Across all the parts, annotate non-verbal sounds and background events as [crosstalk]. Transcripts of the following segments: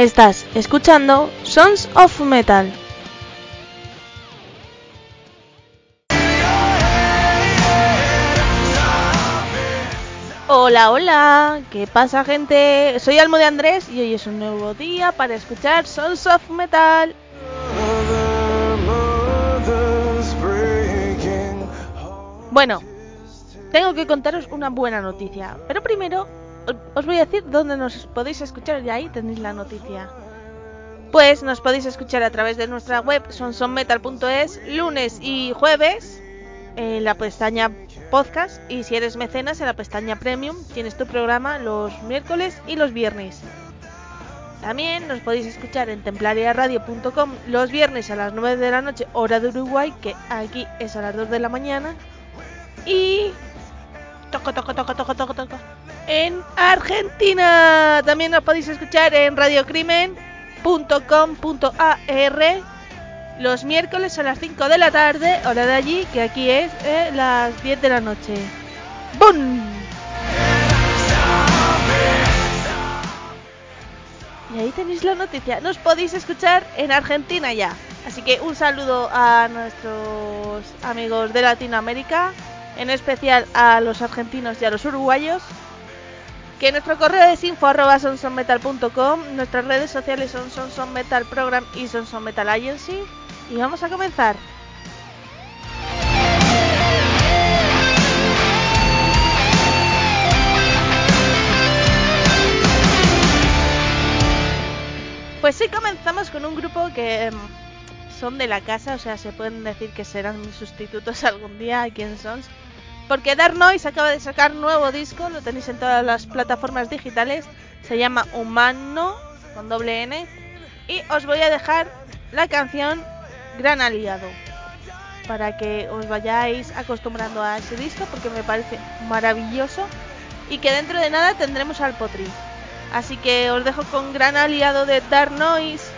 Estás escuchando Sons of Metal. Hola, hola, ¿qué pasa gente? Soy Almo de Andrés y hoy es un nuevo día para escuchar Sons of Metal. Bueno, tengo que contaros una buena noticia, pero primero os voy a decir dónde nos podéis escuchar y ahí tenéis la noticia. Pues nos podéis escuchar a través de nuestra web sonsonmetal.es lunes y jueves en la pestaña podcast y si eres mecenas en la pestaña premium tienes tu programa los miércoles y los viernes. También nos podéis escuchar en templariaradio.com los viernes a las 9 de la noche hora de Uruguay que aquí es a las 2 de la mañana y toco toco toco toco toco toco en Argentina. También nos podéis escuchar en radiocrimen.com.ar los miércoles a las 5 de la tarde, hora de allí, que aquí es eh, las 10 de la noche. ¡Bum! Y ahí tenéis la noticia. Nos podéis escuchar en Argentina ya. Así que un saludo a nuestros amigos de Latinoamérica, en especial a los argentinos y a los uruguayos. Que nuestro correo es info arroba sonsonmetal.com, nuestras redes sociales son Sonson Metal Program y Sonson Metal Agency. Y vamos a comenzar. Pues sí, comenzamos con un grupo que em, son de la casa, o sea, se pueden decir que serán mis sustitutos [laughs] algún día aquí en Sons. Porque Dark Noise acaba de sacar nuevo disco, lo tenéis en todas las plataformas digitales. Se llama Humano, con doble N. Y os voy a dejar la canción Gran Aliado. Para que os vayáis acostumbrando a ese disco, porque me parece maravilloso. Y que dentro de nada tendremos al Potri. Así que os dejo con Gran Aliado de Dark Noise.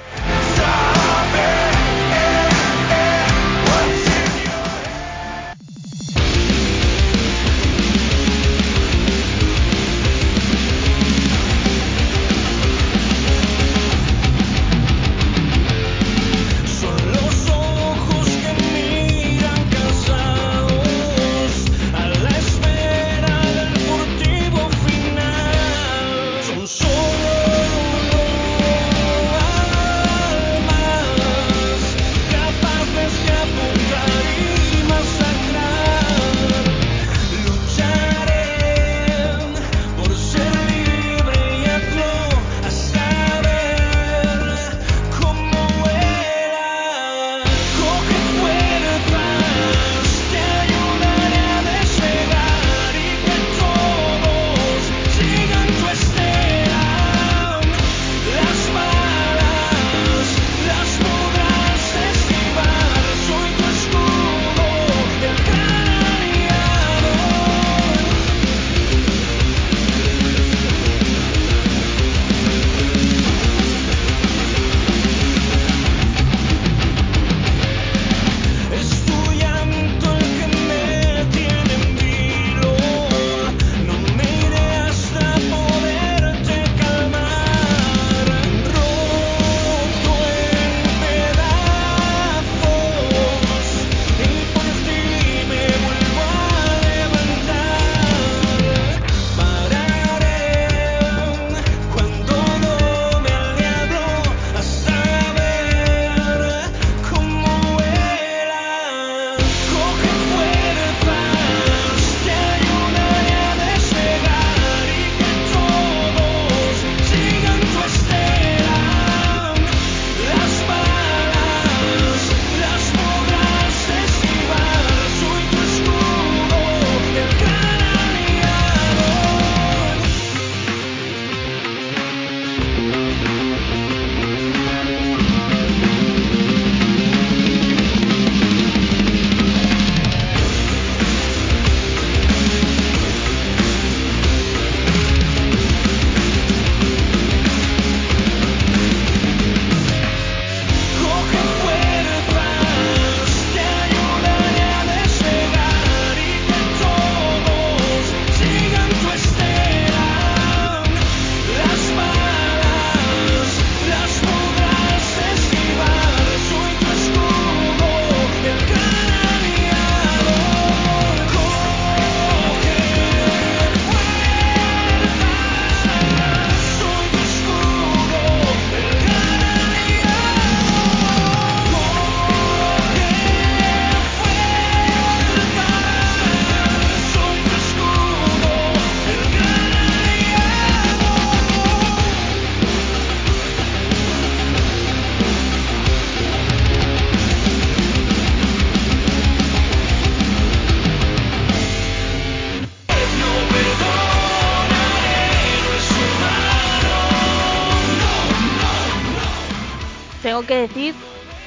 Que decir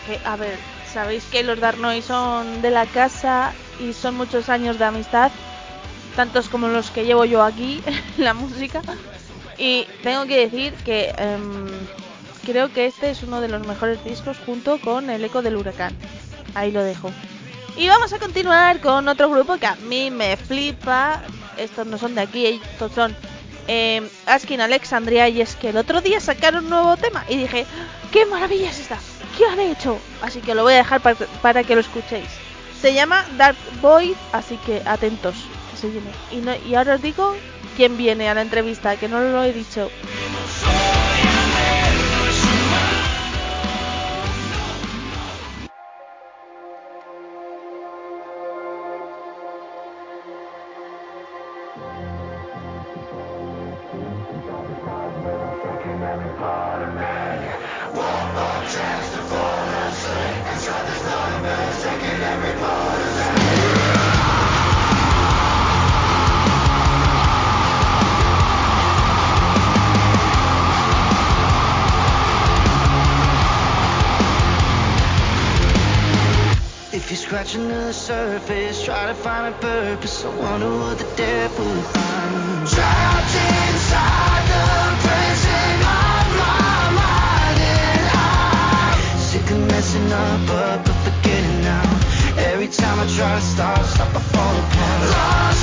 que, a ver, sabéis que los Darnoy son de la casa y son muchos años de amistad, tantos como los que llevo yo aquí [laughs] la música. Y tengo que decir que em, creo que este es uno de los mejores discos junto con El Eco del Huracán. Ahí lo dejo. Y vamos a continuar con otro grupo que a mí me flipa. Estos no son de aquí, estos son eh, Askin Alexandria. Y es que el otro día sacaron un nuevo tema y dije, ¡qué maravilla es esta! ¿Qué han hecho? Así que lo voy a dejar para, que lo escuchéis. Se llama Dark Void, así que atentos. Y, no- y ahora os digo quién viene a la entrevista, que no lo he dicho. You're the surface, try to find a purpose. I wonder what the depth will find. Trapped inside the prison of my mind, and I'm sick of messing up, but but forgetting now. Every time I try to start, stop, I fall apart.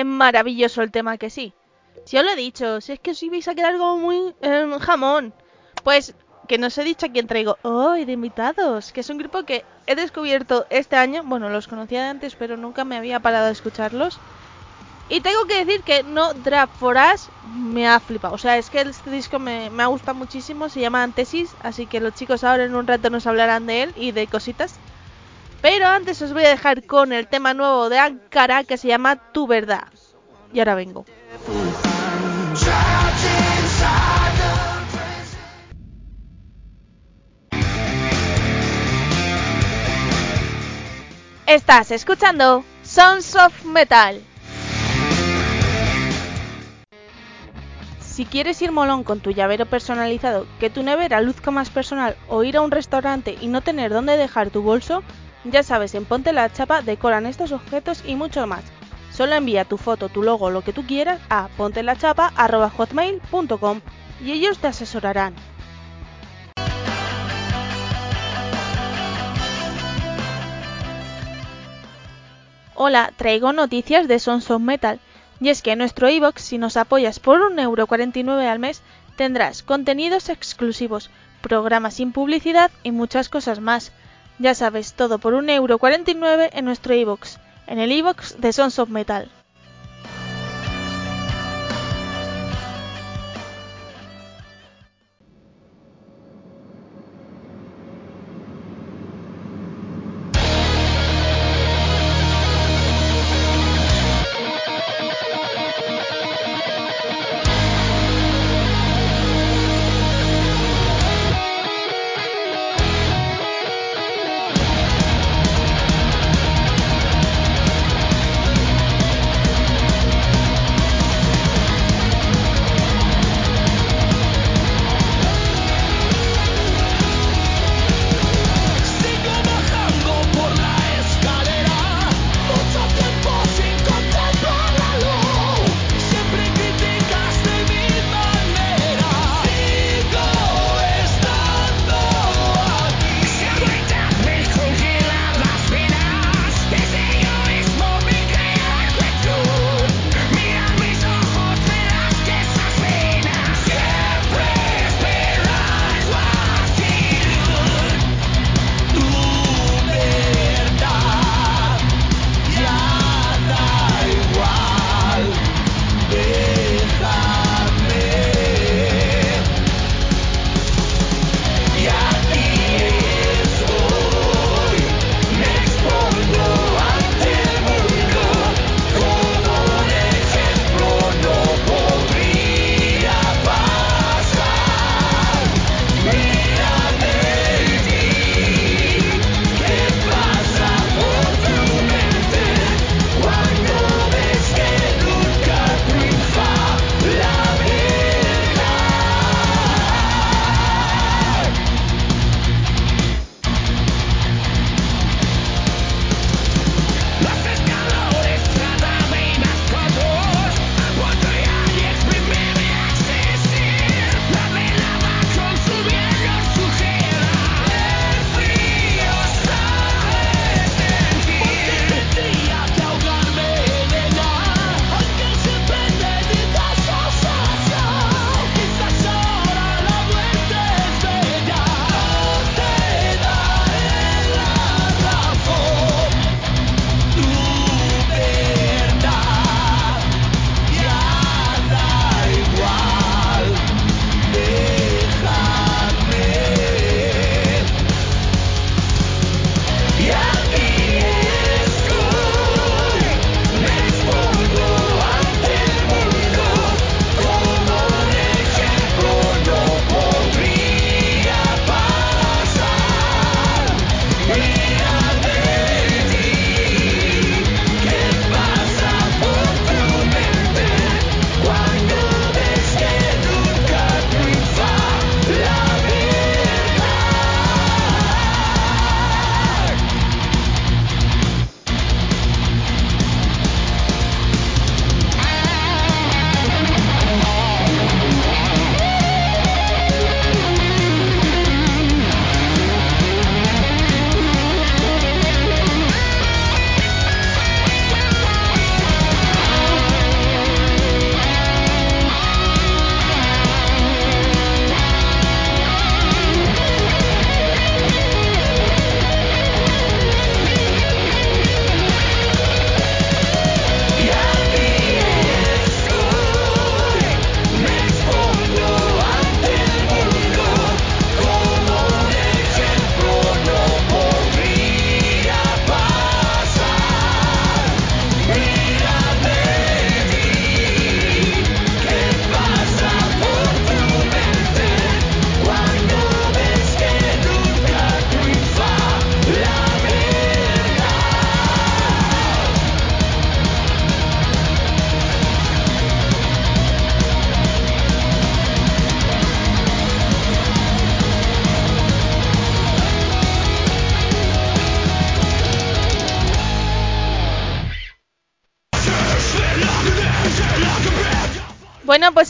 Es maravilloso el tema que sí. Si os lo he dicho, si es que os ibais a quedar como muy em, jamón. Pues que nos he dicho a quién traigo hoy de invitados, que es un grupo que he descubierto este año. Bueno, los conocía de antes, pero nunca me había parado a escucharlos. Y tengo que decir que No Draft for Us me ha flipado. O sea, es que este disco me, me ha gustado muchísimo. Se llama Antesis, así que los chicos ahora en un rato nos hablarán de él y de cositas. Pero antes os voy a dejar con el tema nuevo de Ankara que se llama Tu Verdad. Y ahora vengo. Estás escuchando Sons of Metal. Si quieres ir molón con tu llavero personalizado, que tu nevera luzca más personal o ir a un restaurante y no tener dónde dejar tu bolso, ya sabes, en Ponte la Chapa decoran estos objetos y mucho más. Solo envía tu foto, tu logo, lo que tú quieras a pontelachapa.hotmail.com y ellos te asesorarán. Hola, traigo noticias de Sons of Metal. Y es que en nuestro iBox, si nos apoyas por 1,49€ al mes, tendrás contenidos exclusivos, programas sin publicidad y muchas cosas más. Ya sabes, todo por 1,49€ en nuestro iBox, en el iBox de Sons of Metal.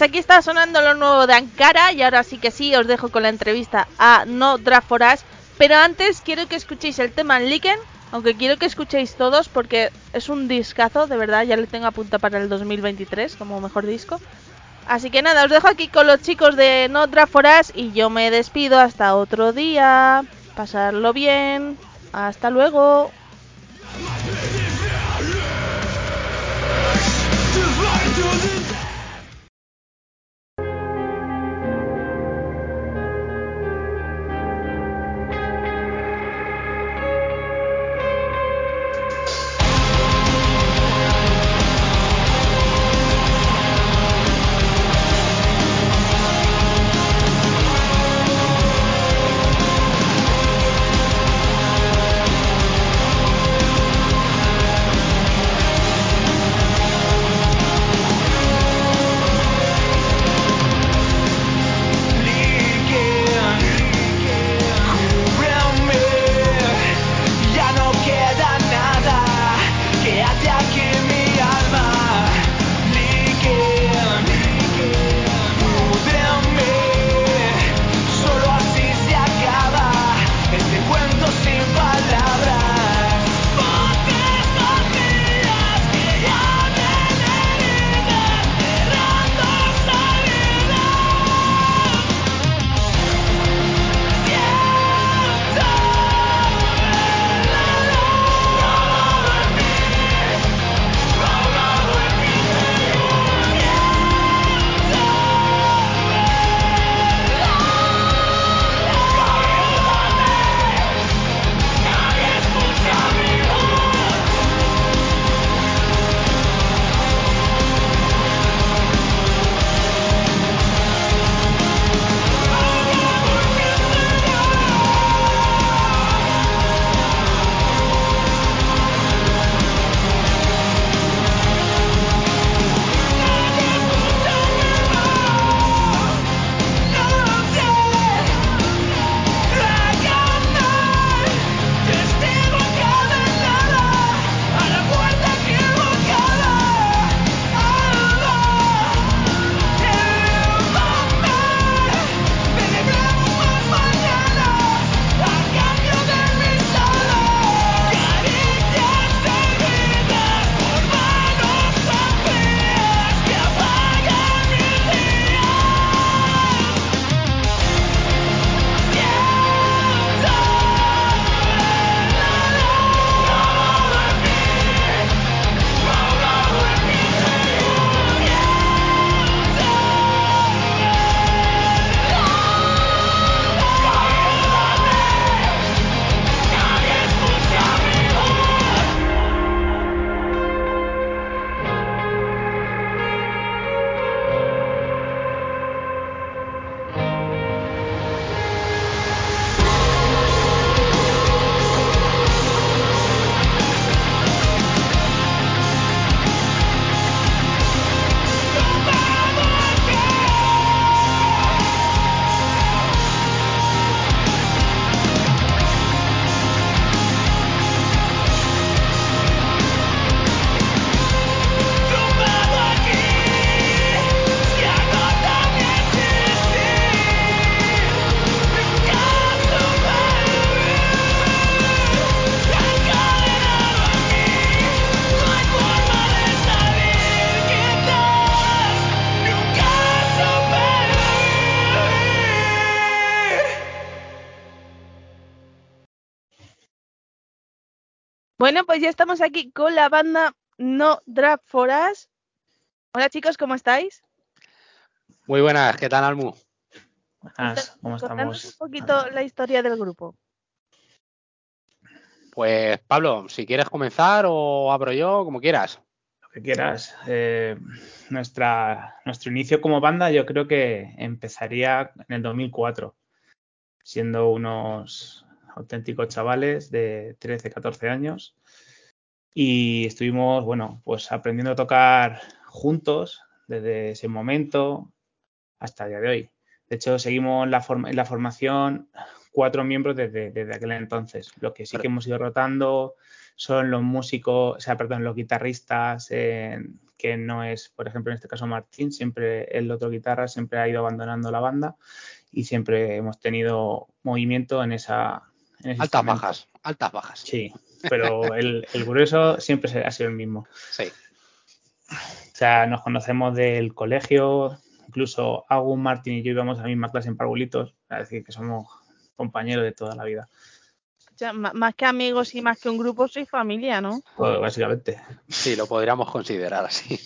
Pues aquí está sonando lo nuevo de Ankara y ahora sí que sí, os dejo con la entrevista a No Draft for Us. Pero antes quiero que escuchéis el tema Liken, aunque quiero que escuchéis todos porque es un discazo, de verdad, ya le tengo a punta para el 2023 como mejor disco. Así que nada, os dejo aquí con los chicos de No Draft for Us y yo me despido hasta otro día. Pasarlo bien. Hasta luego. Bueno, pues ya estamos aquí con la banda No Draft for Us. Hola chicos, ¿cómo estáis? Muy buenas, ¿qué tal, Almu? Buenas, ¿cómo estamos? un poquito la historia del grupo. Pues Pablo, si quieres comenzar o abro yo, como quieras. Lo que quieras. Eh, nuestra, nuestro inicio como banda yo creo que empezaría en el 2004, siendo unos auténticos chavales de 13, 14 años. Y estuvimos, bueno, pues aprendiendo a tocar juntos desde ese momento hasta el día de hoy. De hecho, seguimos la en la formación cuatro miembros desde, desde aquel entonces. Lo que sí que hemos ido rotando son los músicos, o sea, perdón, los guitarristas, que no es, por ejemplo, en este caso Martín, siempre el otro guitarra siempre ha ido abandonando la banda y siempre hemos tenido movimiento en esa... Altas bajas, altas bajas. Sí, pero el, el grueso siempre se- ha sido el mismo. Sí. O sea, nos conocemos del colegio, incluso Agun, Martín y yo íbamos a la misma clase en Parvulitos, es decir, que somos compañeros de toda la vida, O sea, más que amigos y más que un grupo, soy familia, ¿no? pues, básicamente. Sí, lo podríamos considerar así.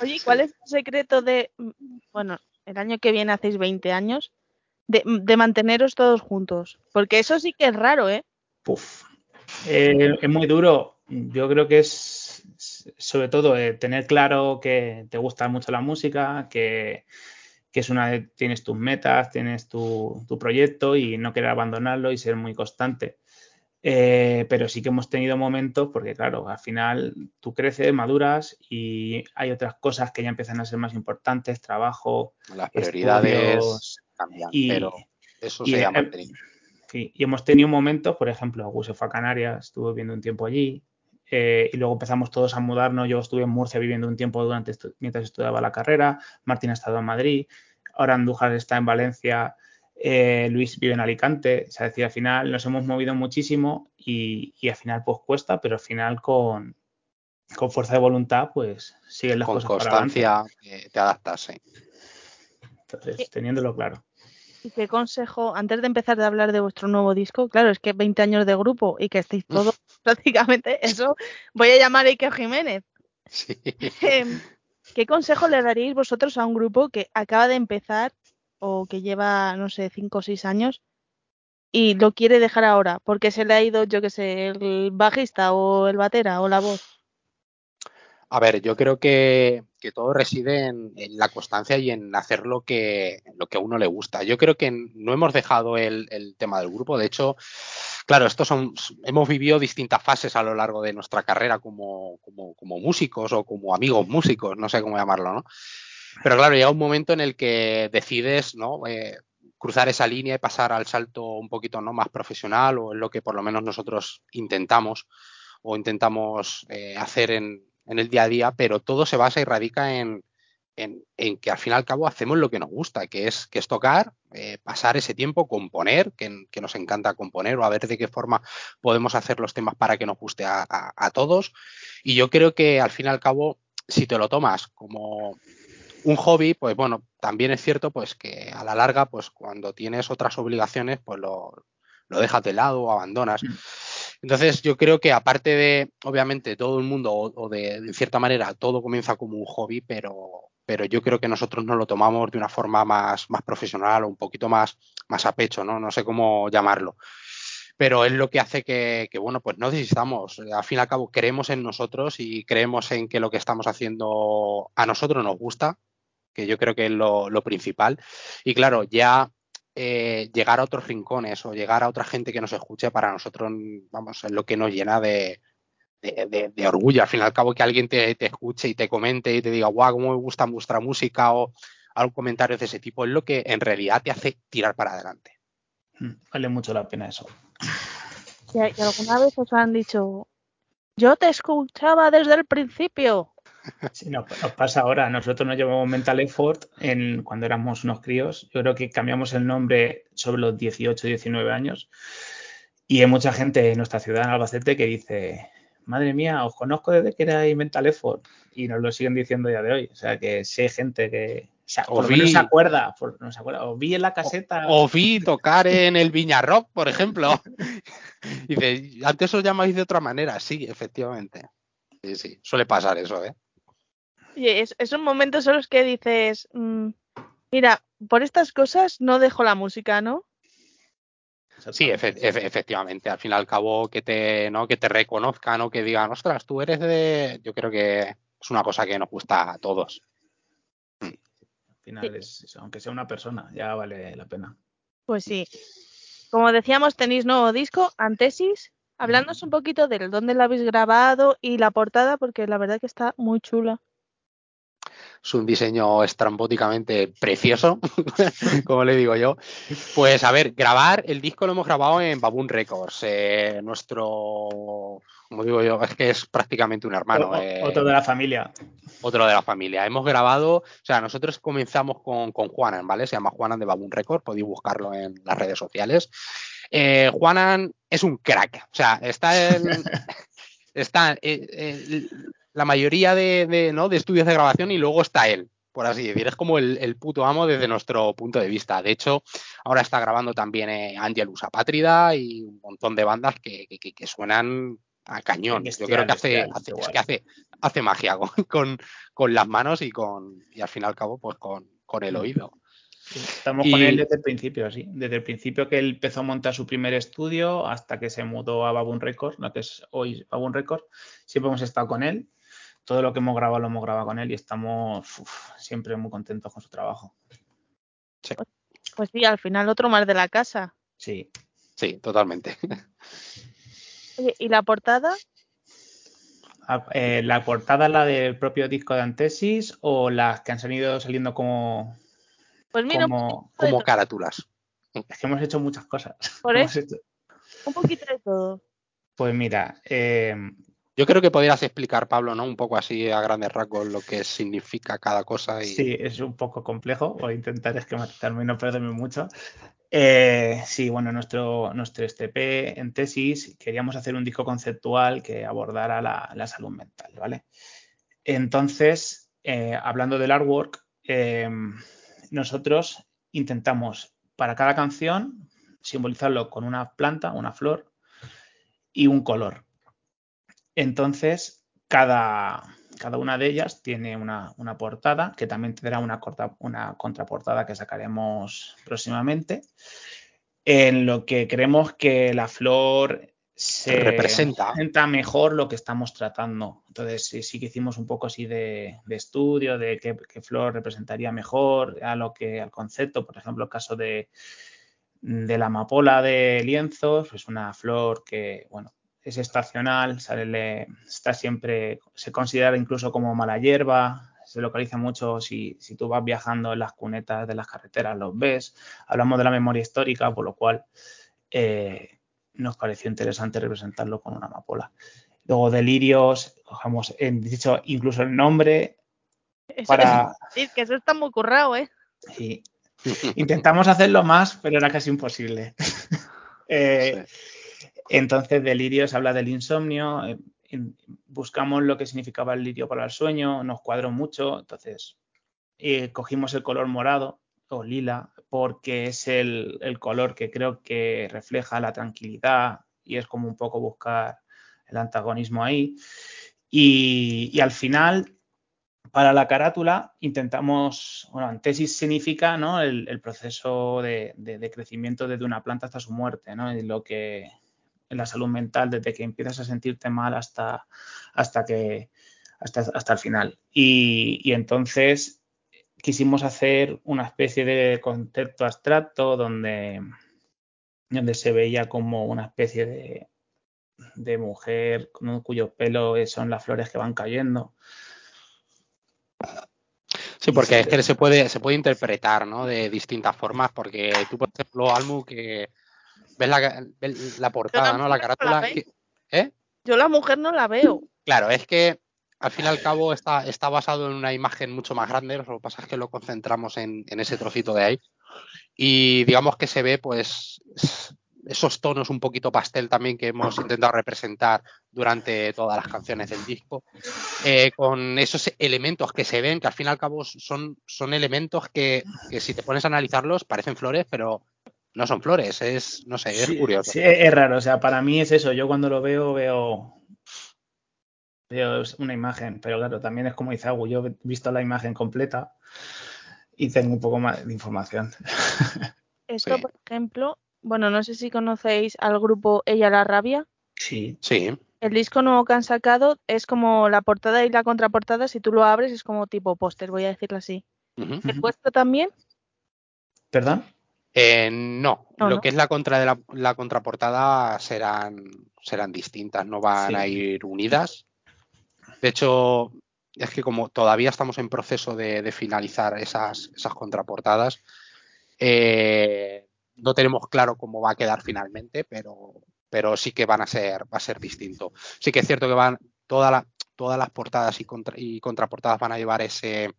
Oye, ¿y ¿cuál es el secreto de, bueno, el año que viene hacéis 20 años, de, de manteneros todos juntos? Porque eso sí que es raro, ¿eh? Puf. Eh, es muy duro. Yo creo que es sobre todo eh, tener claro que te gusta mucho la música, que, que es una de, tienes tus metas, tienes tu, tu proyecto y no querer abandonarlo y ser muy constante. Eh, pero sí que hemos tenido momentos, porque claro, al final tú creces, maduras y hay otras cosas que ya empiezan a ser más importantes, trabajo, Las prioridades estudios, cambian, y- pero eso y, se ha mantenido. Sí, y hemos tenido momentos, por ejemplo, Agus se fue a Canarias, estuvo viviendo un tiempo allí, eh, y luego empezamos todos a mudarnos. Yo estuve en Murcia viviendo un tiempo durante estu- mientras estudiaba la carrera, Martín ha estado en Madrid, ahora Andújar está en Valencia, eh, Luis vive en Alicante. O sea, decir, al final nos hemos movido muchísimo y, y al final pues cuesta, pero al final con, con fuerza de voluntad pues siguen las Con cosas para adelante. constancia eh, te adaptas, sí. Entonces, teniéndolo claro. ¿Y qué consejo, antes de empezar a hablar de vuestro nuevo disco, claro, es que 20 años de grupo y que estéis todos [laughs] prácticamente, eso, voy a llamar a Iker Jiménez. Sí. Em, ¿Qué consejo le daríais vosotros a un grupo que acaba de empezar o que lleva, no sé, 5 o 6 años y lo quiere dejar ahora? Porque se le ha ido, yo qué sé, el bajista o el batera o la voz. A ver, yo creo que, que todo reside en, la constancia y en hacer lo que, lo que a uno le gusta. Yo creo que no hemos dejado el, el tema del grupo. De hecho, claro, estos son, hemos vivido distintas fases a lo largo de nuestra carrera como, como, como músicos o como amigos músicos, no sé cómo llamarlo, ¿no? Pero claro, llega un momento en el que decides, ¿no? Eh, cruzar esa línea y pasar al salto un poquito ¿no? más profesional o es lo que por lo menos nosotros intentamos o intentamos eh, hacer en, en, el día a día, pero todo se basa y radica en, en, que al fin y al cabo hacemos lo que nos gusta, que es, que es tocar, eh, pasar ese tiempo, componer, que, nos encanta componer o a ver de qué forma podemos hacer los temas para que nos guste a, a, todos. Y yo creo que al fin y al cabo, si te lo tomas como un hobby, pues bueno, también es cierto pues que a la larga, pues cuando tienes otras obligaciones, pues lo, lo dejas de lado o abandonas. Entonces yo creo que aparte de, obviamente, todo el mundo o, de, cierta manera, todo comienza como un hobby, pero, pero yo creo que nosotros nos lo tomamos de una forma más, más profesional o un poquito más, más a pecho, ¿no? No sé cómo llamarlo. Pero es lo que hace que, bueno, pues no desistamos. Al fin y al cabo, creemos en nosotros y creemos en que lo que estamos haciendo a nosotros nos gusta, que yo creo que es lo principal. Y claro, ya eh, llegar a otros rincones o llegar a otra gente que nos escuche para nosotros, vamos, es lo que nos llena de, de, de, de orgullo. Al fin y al cabo, que alguien te, te, escuche y te comente y te diga, guau, cómo me gusta vuestra música o algún comentario de ese tipo, es lo que en realidad te hace tirar para adelante. Vale mucho la pena eso. ¿Y, y alguna vez os han dicho, yo te escuchaba desde el principio? Sí, nos, nos, pasa ahora. Nosotros nos llevamos Mental Effort en, cuando éramos unos críos. Yo creo que cambiamos el nombre sobre los 18, 19 años. Y hay mucha gente en nuestra ciudad, en Albacete, que dice, madre mía, os conozco desde que era Mental Effort. Y nos lo siguen diciendo ya de hoy. O sea, que sí hay gente que o sea, por vi, no se acuerda, por, no se acuerda. O vi en la caseta. O, o vi tocar en el Viña Rock, por ejemplo. y [laughs] dice, antes os llamáis de otra manera. Sí, efectivamente. Sí, sí, suele pasar eso, ¿eh? Y es, esos momentos son los que dices, mmm, mira, por estas cosas no dejo la música, ¿no? Sí, efe, efe, efectivamente. Al fin y al cabo, que te, ¿no? que te reconozcan o que digan, ostras, tú eres de. Yo creo que es una cosa que nos gusta a todos. Al final, sí. es eso, aunque sea una persona, ya vale la pena. Pues sí. Como decíamos, tenéis nuevo disco, Antesis. Hablándonos un poquito de dónde lo habéis grabado y la portada, porque la verdad que está muy chula. Es un diseño estrambóticamente precioso, [laughs] como le digo yo. Pues a ver, grabar, el disco lo hemos grabado en Baboon Records. eh, nuestro, como digo yo, es que es prácticamente un hermano. Eh, Otro de la familia. otro de la familia. Hemos grabado, o sea, nosotros comenzamos con, con Juanan, ¿vale? Se llama Juanan de Baboon Record, podéis buscarlo en las redes sociales. Eh, Juanan es un crack, o sea, está en, [laughs] está eh, eh, la mayoría de, de, ¿no? de estudios de grabación y luego está él, por así decir. Es como el, el puto amo desde nuestro punto de vista. De hecho, ahora está grabando también eh, Angelus Apátrida y un montón de bandas que, que- que- que suenan a cañón. Bestial, Yo creo que hace, bestial, hace- es que hace, hace magia con, [laughs] con, con las manos y con y al fin y al cabo, pues con, con el oído. Estamos Y- con él desde el principio, sí. Desde el principio que él empezó a montar su primer estudio hasta que se mudó a Baboon Records, lo que es hoy Baboon Records. Siempre hemos estado con él. Todo lo que hemos grabado lo hemos grabado con él y estamos uf, siempre muy contentos con su trabajo. Pues sí, al final otro más de la casa. Sí. Sí, totalmente. Oye, ¿y la portada? Ah, eh, ¿La portada la del propio disco de Antesis o las que han salido saliendo como, Pues mira, como Como carátulas. es que hemos hecho muchas cosas. Por [laughs] eso. hecho- un poquito de todo. Pues mira, eh, Yo creo que podrías explicar, Pablo, ¿no? Un poco así a grandes rasgos lo que significa cada cosa Sí, es un poco complejo. Voy a intentar esquematizarme y no perderme mucho. Eh, sí, bueno, nuestro, nuestro STP en tesis queríamos hacer un disco conceptual que abordara la, la salud mental, ¿vale? Entonces, eh, hablando del artwork, eh, nosotros intentamos para cada canción simbolizarlo con una planta, una flor y un color. Entonces, cada, cada una de ellas tiene una, una portada que también tendrá una, corta- una contraportada que sacaremos próximamente, en lo que creemos que la flor se Representa. representa mejor lo que estamos tratando. Entonces, sí, sí que hicimos un poco así de, de estudio de qué, qué flor representaría mejor a lo que al concepto, por ejemplo, el caso de, de la amapola de lienzos, es una flor que, bueno, es estacional, sale, está siempre, se considera incluso como mala hierba, se localiza mucho si, si tú vas viajando en las cunetas de las carreteras, los ves. Hablamos de la memoria histórica, por lo cual eh, nos pareció interesante representarlo con una amapola. Luego delirios, cogemos, en, dicho incluso el nombre Eso para... es decir, que eso está muy currado, ¿eh? y intentamos hacerlo más, pero era casi imposible. [laughs] Eh, Entonces, delirios habla del insomnio. eh, buscamos lo que significaba el lirio para el sueño, nos cuadró mucho. Entonces, eh, cogimos el color morado o lila porque es el, color que creo que refleja la tranquilidad y es como un poco buscar el antagonismo ahí. Y, al final, para la carátula, intentamos, bueno, antesis significa ¿no? el, proceso de, de- de crecimiento desde una planta hasta su muerte, ¿no? Y lo que en la salud mental, desde que empiezas a sentirte mal hasta, hasta que hasta, hasta el final. Y, y entonces quisimos hacer una especie de concepto abstracto donde, donde se veía como una especie de, de mujer ¿no? cuyo pelo son las flores que van cayendo. Sí, porque es que se puede, se puede interpretar, ¿no? De distintas formas, porque tú, por ejemplo, Almu, que ves la, ves la portada, la ¿no? La no carátula. que- ¿Eh? Yo la mujer no la veo. Claro, es que al fin y al cabo está, está basado en una imagen mucho más grande, lo que pasa es que lo concentramos en, en ese trocito de ahí. Y digamos que se ve, pues, esos tonos un poquito pastel también que hemos intentado representar durante todas las canciones del disco, eh, con esos elementos que se ven, que al fin y al cabo son, son elementos que, que si te pones a analizarlos parecen flores, pero no son flores, es, no sé, es Sí, curioso. sí, es raro, o sea, para mí es eso, yo cuando lo veo veo veo una imagen, pero claro, también es como dice Agu, yo he visto la imagen completa y tengo un poco más de información. [laughs] Esto, Sí. por ejemplo, bueno, no sé si conocéis al grupo Ella la Rabia. Sí, Sí, El disco nuevo que han sacado es como la portada y la contraportada, si tú lo abres es como tipo póster, voy a decirlo así. ¿El vuestro también? ¿perdón? Eh, no, No, lo ¿no? que es la contra de la, la contraportada serán, serán distintas, no van Sí. a ir unidas. De hecho, es que como todavía estamos en proceso de, de finalizar esas, esas contraportadas, eh, no tenemos claro cómo va a quedar finalmente, pero, pero sí que van a ser, va a ser distinto. Sí que es cierto que van toda la, todas las portadas y, contra, y contraportadas van a llevar ese,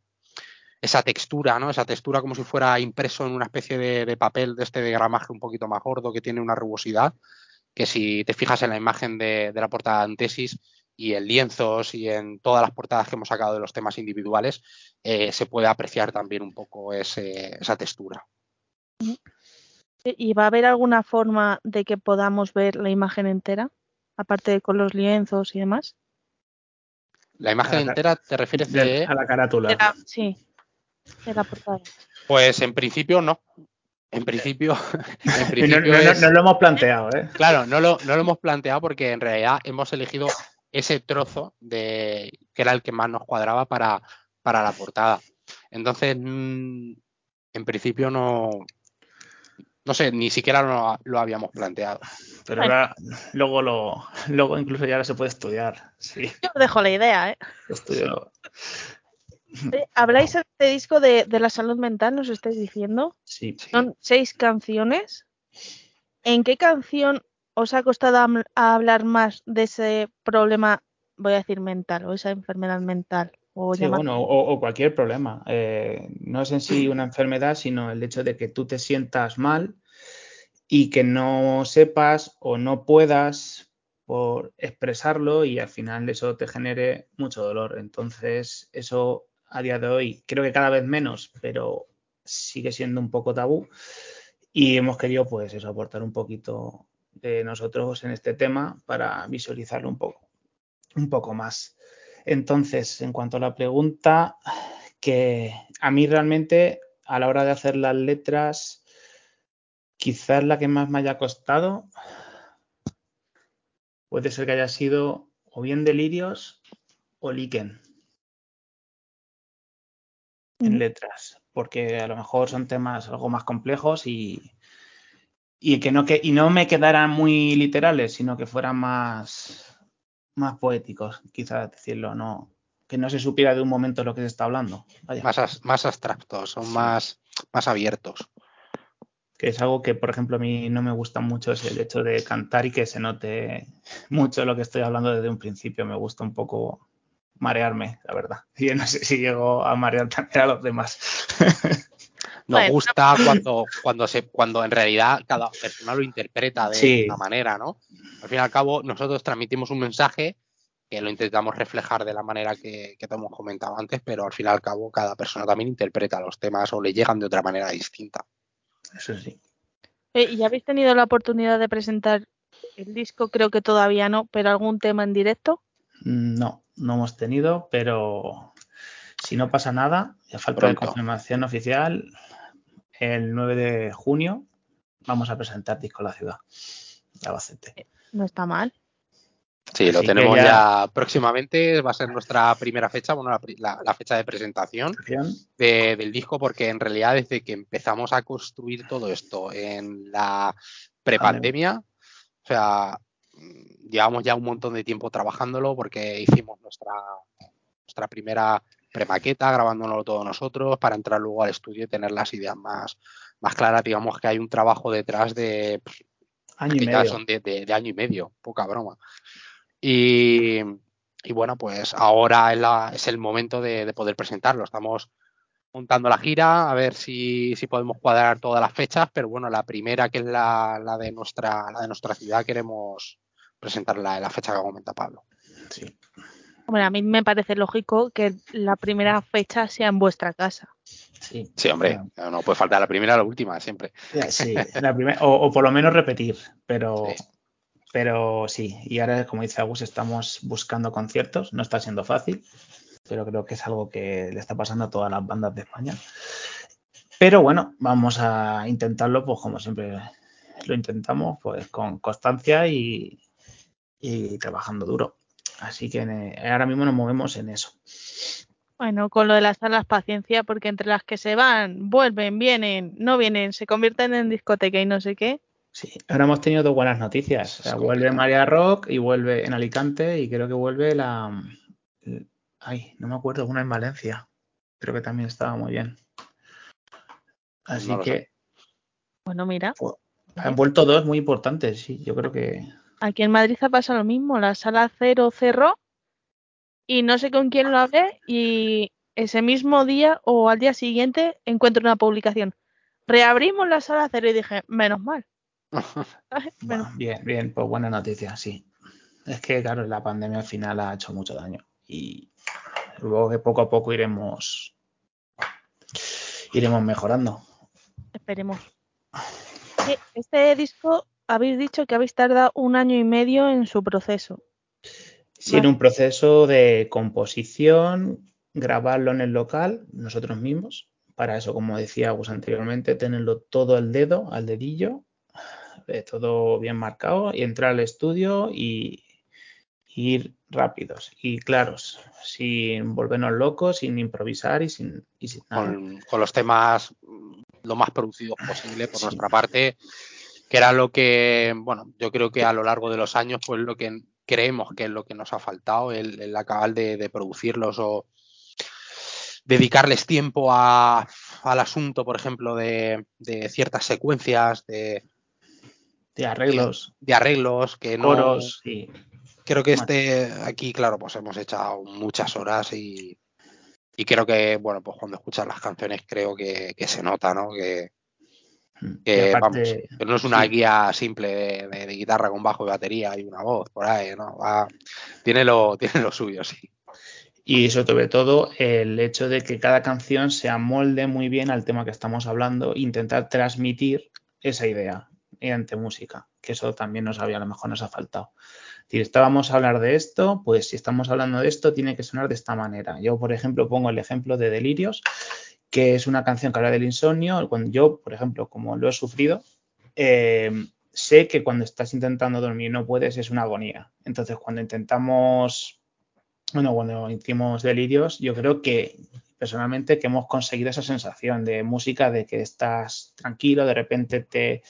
esa textura, ¿no? Esa textura como si fuera impreso en una especie de, de, papel de este de gramaje un poquito más gordo que tiene una rugosidad, que si te fijas en la imagen de, de la portada de Antesis y en lienzos y en todas las portadas que hemos sacado de los temas individuales, eh, se puede apreciar también un poco ese, esa textura. ¿Y va a haber alguna forma de que podamos ver la imagen entera? Aparte de con los lienzos y demás. La imagen la, entera te refieres de, de... a la carátula. De la, sí, de la portada. Pues en principio no. En principio, [laughs] en principio no, no, es... no, lo hemos planteado, ¿eh? Claro, no lo, no lo hemos planteado porque en realidad hemos elegido ese trozo de que era el que más nos cuadraba para, para la portada. Entonces, mmm, en principio no, no sé, ni siquiera lo, lo habíamos planteado. Pero ahora, luego lo, luego incluso ya ahora se puede estudiar. Sí. Yo dejo la idea, ¿eh? Estudio. ¿Habláis en este disco de, de, la salud mental, nos estáis diciendo? Sí. Son seis canciones. ¿En qué canción os ha costado a hablar más de ese problema, voy a decir mental, o esa enfermedad mental? O, sí, bueno, o, o, cualquier problema. Eh, no es en sí una enfermedad, sino el hecho de que tú te sientas mal y que no sepas o no puedas por expresarlo y al final eso te genere mucho dolor. Entonces, eso a día de hoy creo que cada vez menos, pero sigue siendo un poco tabú. Y hemos querido, pues, eso, aportar un poquito de nosotros en este tema para visualizarlo un poco, un poco más. Entonces, en cuanto a la pregunta, que a mí realmente a la hora de hacer las letras, quizás la que más me haya costado puede ser que haya sido o bien Delirios o Liken en letras, porque a lo mejor son temas algo más complejos y, y que no que y no me quedaran muy literales, sino que fueran más más poéticos, quizás decirlo, no que no se supiera de un momento lo que se está hablando. Vaya. Más, más abstractos, son sí. más, más abiertos. Que es algo que, por ejemplo, a mí no me gusta mucho, es el hecho de cantar y que se note [laughs] mucho lo que estoy hablando desde un principio. Me gusta un poco marearme, la verdad. [laughs] Y no sé si llego a marear también a los demás. Nos bueno. gusta cuando, cuando, se, cuando en realidad cada persona lo interpreta de sí. una manera, ¿no? Al fin y al cabo, nosotros transmitimos un mensaje que lo intentamos reflejar de la manera que, que te hemos comentado antes, pero al fin y al cabo cada persona también interpreta los temas o le llegan de otra manera distinta. Eso sí. Eh, ¿Y habéis tenido la oportunidad de presentar el disco? Creo que todavía no, pero algún tema en directo? No, no hemos tenido, pero si no pasa nada, ya falta Pronto. de confirmación oficial, el 9 de junio vamos a presentar Disco La Ciudad de Albacete. No está mal. Sí, lo Así tenemos ya... ya... próximamente, va a ser nuestra primera fecha, bueno, la, la, la fecha de presentación de, del disco, porque en realidad desde que empezamos a construir todo esto en la prepandemia, o sea, llevamos ya un montón de tiempo trabajándolo porque hicimos nuestra, nuestra primera premaqueta, grabándolo todo nosotros, para entrar luego al estudio y tener las ideas más, más claras. Digamos que hay un trabajo detrás de año y medio. son de, de, de, año y medio, poca broma. Y, y bueno, pues ahora es, la, es el momento de, de, poder presentarlo. Estamos montando la gira, a ver si, si, podemos cuadrar todas las fechas, pero bueno, la primera, que es la, la de, nuestra, la de nuestra ciudad, queremos presentarla en la fecha que comenta Pablo. Sí. Bueno, a mí me parece lógico que la primera fecha sea en vuestra casa. Sí, sí hombre, no, no puede faltar la primera o la última, siempre. Sí, la primera, o, o, por lo menos repetir, pero sí. pero sí, y ahora, como dice Agus, estamos buscando conciertos, no está siendo fácil, pero creo que es algo que le está pasando a todas las bandas de España. Pero bueno, vamos a intentarlo, pues como siempre lo intentamos, pues con constancia y, y trabajando duro. Así que eh, ahora mismo nos movemos en eso. Bueno, con lo de las salas paciencia, porque entre las que se van, vuelven, vienen, no vienen, se convierten en discoteca y no sé qué. Sí, ahora hemos tenido dos buenas noticias. O sea, vuelve María Rock y vuelve en Alicante y creo que vuelve la Ay, no me acuerdo, una en Valencia. Creo que también estaba muy bien. Así No que sé. Bueno, mira, han vuelto dos muy importantes, sí. Yo creo que. Aquí en Madrid ha pasado lo mismo. La sala cero cerró y no sé con quién lo hablé y ese mismo día o al día siguiente encuentro una publicación. Reabrimos la sala cero y dije, menos mal. [laughs] bien, bien, pues buena noticia, sí. Es que, claro, la pandemia al final ha hecho mucho daño. Y luego que poco a poco iremos. Iremos mejorando. Esperemos. Este disco habéis dicho que habéis tardado un año y medio en su proceso. Sí, en un proceso de composición, grabarlo en el local, nosotros mismos. Para eso, como decía Gus anteriormente, tenerlo todo al dedo, al dedillo, eh, todo bien marcado, y entrar al estudio y, y ir rápidos y claros, sin volvernos locos, sin improvisar y sin, y sin nada. con, con los temas lo más producidos posible por Sí. nuestra parte, que era lo que, bueno, yo creo que a lo largo de los años, pues lo que creemos que es lo que nos ha faltado, el, el acabar de, de producirlos o dedicarles tiempo a, al asunto, por ejemplo, de, de ciertas secuencias, de, De arreglos, de arreglos, que no, coros Creo que este aquí, claro, pues hemos echado muchas horas y, y creo que, bueno, pues cuando escuchas las canciones creo que, que se nota, ¿no? Que, que, aparte, vamos, que no es una sí. guía simple de, de- de guitarra con bajo y batería y una voz por ahí, ¿no? Va- tiene, lo, [laughs] tiene lo suyo, sí. Y sobre todo el hecho de que cada canción se amolde muy bien al tema que estamos hablando, intentar transmitir esa idea mediante música, que eso también nos había, a lo mejor nos ha faltado. Si estábamos a hablar de esto, pues si estamos hablando de esto, tiene que sonar de esta manera. Yo, por ejemplo, pongo el ejemplo de Delirios, que es una canción que habla del insomnio. Cuando yo, por ejemplo, como lo he sufrido, eh, sé que cuando estás intentando dormir no puedes es una agonía. Entonces, cuando intentamos, bueno, cuando hicimos delirios, yo creo que personalmente que hemos conseguido esa sensación de música, de que estás tranquilo, de repente te,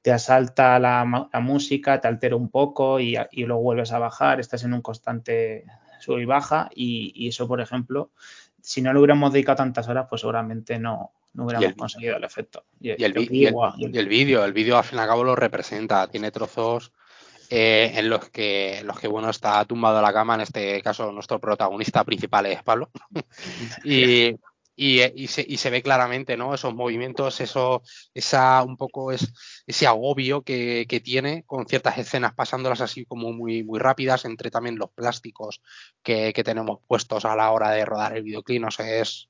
te asalta la, la música, te altera un poco y, y luego vuelves a bajar, estás en un constante sub y baja y, y eso, por ejemplo, si no le hubiéramos dedicado tantas horas, pues seguramente no, no hubiéramos el- conseguido el efecto. Y el, y vídeo, el vídeo al fin y al cabo lo representa, tiene trozos eh, en los que, en los que bueno, está tumbado a la cama, en este caso nuestro protagonista principal es Pablo, [laughs] y, y, y se, y se ve claramente, ¿no? Esos movimientos, eso, esa, un poco es, ese agobio que, que tiene con ciertas escenas pasándolas así como muy, muy rápidas, entre también los plásticos que, que tenemos puestos a la hora de rodar el videoclip, no sé, es,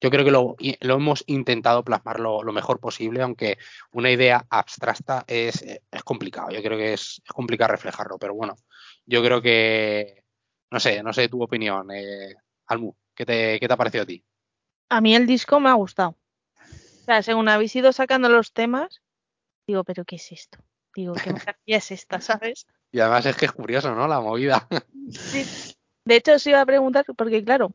yo creo que lo, lo hemos intentado plasmar lo, lo mejor posible, aunque una idea abstracta es, es complicado. Yo creo que es, es complicado reflejarlo, pero bueno, yo creo que, no sé, no sé tu opinión, eh, Almu, ¿qué te, ¿qué te ha parecido a ti? A mí el disco me ha gustado. O sea, según habéis ido sacando los temas, digo, ¿pero qué es esto? Digo, ¿qué [laughs] maravilla es esta, sabes? Y además es que es curioso, ¿no? La movida. Sí. De hecho, os iba a preguntar, porque claro,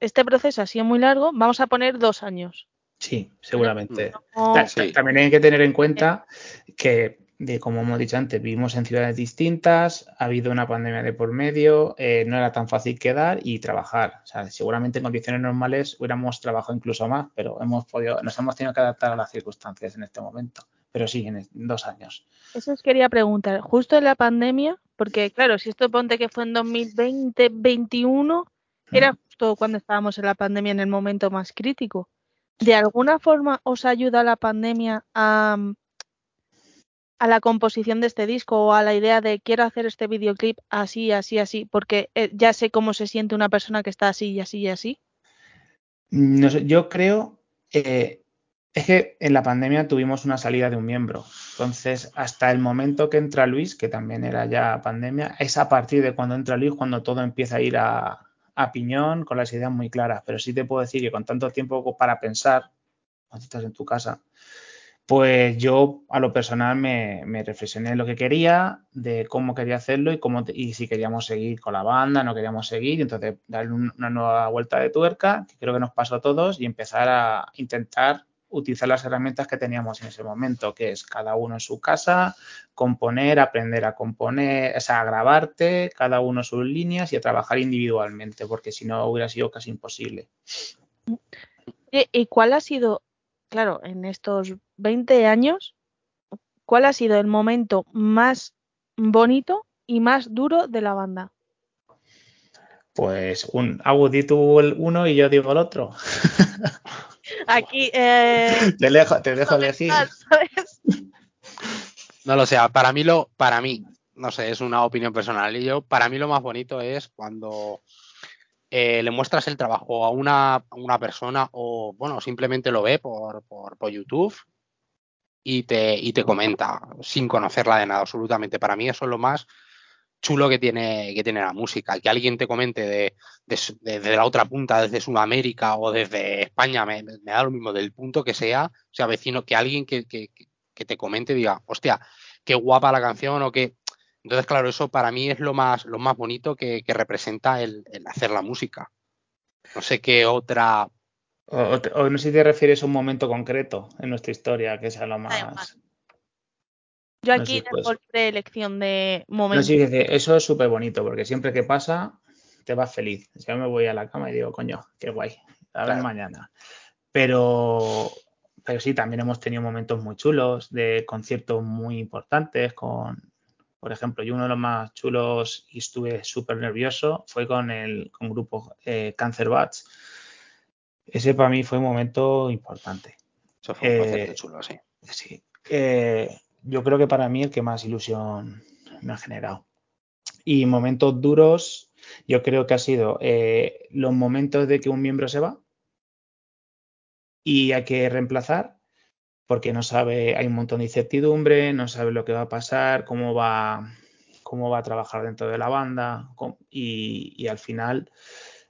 este proceso ha sido muy largo, vamos a poner dos años. Sí, seguramente. No- sí. También hay que tener en cuenta que, de, como hemos dicho antes, vivimos en ciudades distintas, ha habido una pandemia de por medio, eh, no era tan fácil quedar y trabajar. O sea, seguramente en condiciones normales hubiéramos trabajado incluso más, pero hemos podido, nos hemos tenido que adaptar a las circunstancias en este momento. Pero sí, en dos años. Eso os quería preguntar, justo en la pandemia, porque claro, si esto ponte que fue en 2020, 21, era justo cuando estábamos en la pandemia en el momento más crítico. ¿De alguna forma os ayuda la pandemia a, a la composición de este disco o a la idea de quiero hacer este videoclip así, así, así, porque eh, ya sé cómo se siente una persona que está así y así y así? Yo creo, eh, es que en la pandemia tuvimos una salida de un miembro. Entonces, hasta el momento que entra Luis, que también era ya pandemia, es a partir de cuando entra Luis cuando todo empieza a ir a, a piñón con las ideas muy claras. Pero sí te puedo decir que con tanto tiempo para pensar, cuando estás en tu casa, pues yo a lo personal me, reflexioné en lo que quería, de cómo quería hacerlo y, cómo y si queríamos seguir con la banda, no queríamos seguir, y entonces darle un- una nueva vuelta de tuerca, que creo que nos pasó a todos, y empezar a intentar utilizar las herramientas que teníamos en ese momento, que es cada uno en su casa, componer, aprender a componer, o sea, a grabarte, cada uno sus líneas y a trabajar individualmente, porque si no hubiera sido casi imposible. ¿Y, y cuál ha sido, claro, en estos 20 años, cuál ha sido el momento más bonito y más duro de la banda? Pues un Abu di tú el uno y yo digo el otro. [laughs] Aquí, eh, [laughs] te, dejo, te dejo elegir. ¿sabes? No lo sé, para mí lo, para mí, no sé, es una opinión personal. Y yo, para mí lo más bonito es cuando eh, le muestras el trabajo a una, una persona o, bueno, simplemente lo ve por, por, por YouTube y te, y te comenta sin conocerla de nada, absolutamente. Para mí eso es lo más chulo que tiene, que tiene la música. Que alguien te comente de, de, de, de la otra punta, desde Sudamérica o desde España, me, da lo mismo, del punto que sea, o sea, vecino, que alguien que, que, que te comente diga, hostia, qué guapa la canción o que... Entonces, claro, eso para mí es lo más, lo más bonito que, que representa el, el, hacer la música. No sé qué otra... O, o, no sé si te refieres a un momento concreto en nuestra historia, que sea lo más... Yo aquí no sé, pues, de elección de momentos. No, sí, eso es súper bonito, porque siempre que pasa, te vas feliz. Yo me voy a la cama y digo, coño, qué guay, a ver claro. mañana. Pero, pero sí, también hemos tenido momentos muy chulos de conciertos muy importantes con, por ejemplo, yo uno de los más chulos y estuve súper nervioso fue con el con grupo eh, Cancer Bats. Ese para mí fue un momento importante. Eso fue un eh, chulo, sí. Sí. Eh, yo creo que para mí el que más ilusión me ha generado. Y momentos duros, yo creo que ha sido eh, los momentos de que un miembro se va y hay que reemplazar porque no sabe, hay un montón de incertidumbre, no sabe lo que va a pasar, cómo va, cómo va a trabajar dentro de la banda y, al final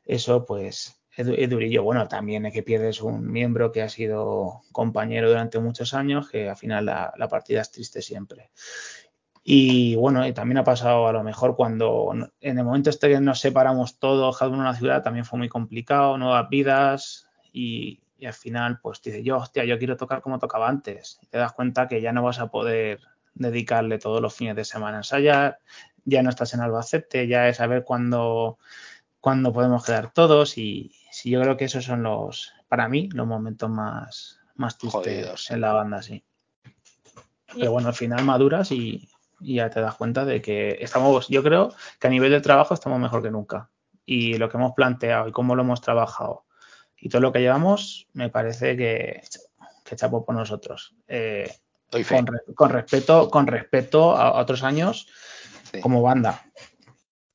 eso pues es durillo. Bueno, también es que pierdes un miembro que ha sido compañero durante muchos años, que al final la, la partida es triste siempre. Y bueno, y también ha pasado a lo mejor cuando en el momento este que nos separamos todos, cada uno en una ciudad, también fue muy complicado, nuevas vidas y, y al final pues dices, yo, hostia, yo quiero tocar como tocaba antes. Y te das cuenta que ya no vas a poder dedicarle todos los fines de semana a ensayar, ya no estás en Albacete, ya es saber cuándo, cuándo podemos quedar todos y, sí, yo creo que esos son los, para mí, los momentos más, más tristes Jodidos. en la banda, sí. Pero bueno, al final maduras y, y, ya te das cuenta de que estamos, yo creo que a nivel de trabajo estamos mejor que nunca. Y lo que hemos planteado y cómo lo hemos trabajado y todo lo que llevamos, me parece que, que chapo por nosotros. Eh, con, con, respeto, con respeto a, a otros años sí. como banda.